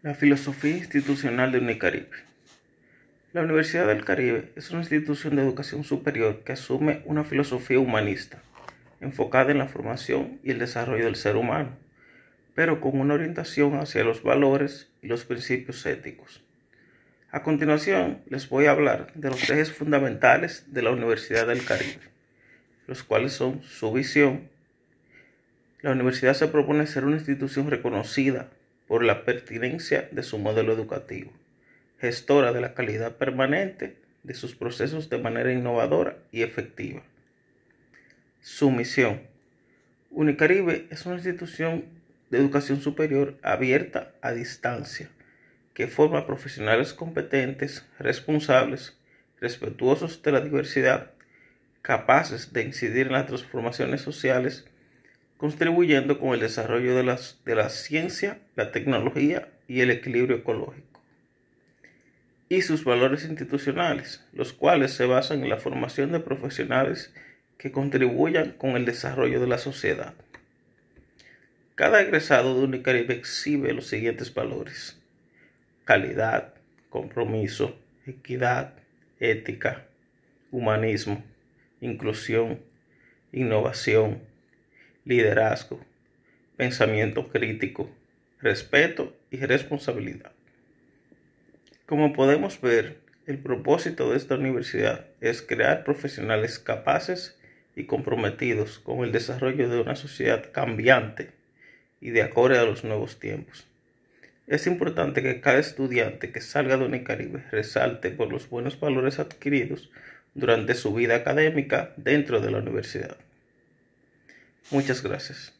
La filosofía institucional de Unicaribe. La Universidad del Caribe es una institución de educación superior que asume una filosofía humanista, enfocada en la formación y el desarrollo del ser humano, pero con una orientación hacia los valores y los principios éticos. A continuación, les voy a hablar de los ejes fundamentales de la Universidad del Caribe, los cuales son su visión. La universidad se propone ser una institución reconocida por la pertinencia de su modelo educativo, gestora de la calidad permanente de sus procesos de manera innovadora y efectiva. Su misión. Unicaribe es una institución de educación superior abierta a distancia, que forma profesionales competentes, responsables, respetuosos de la diversidad, capaces de incidir en las transformaciones sociales contribuyendo con el desarrollo de, de la ciencia, la tecnología y el equilibrio ecológico. Y sus valores institucionales, los cuales se basan en la formación de profesionales que contribuyan con el desarrollo de la sociedad. Cada egresado de Unicaribe exhibe los siguientes valores. Calidad, compromiso, equidad, ética, humanismo, inclusión, innovación, liderazgo, pensamiento crítico, respeto y responsabilidad. Como podemos ver, el propósito de esta universidad es crear profesionales capaces y comprometidos con el desarrollo de una sociedad cambiante y de acorde a los nuevos tiempos. Es importante que cada estudiante que salga de Unicaribe resalte por los buenos valores adquiridos durante su vida académica dentro de la universidad. Muchas gracias.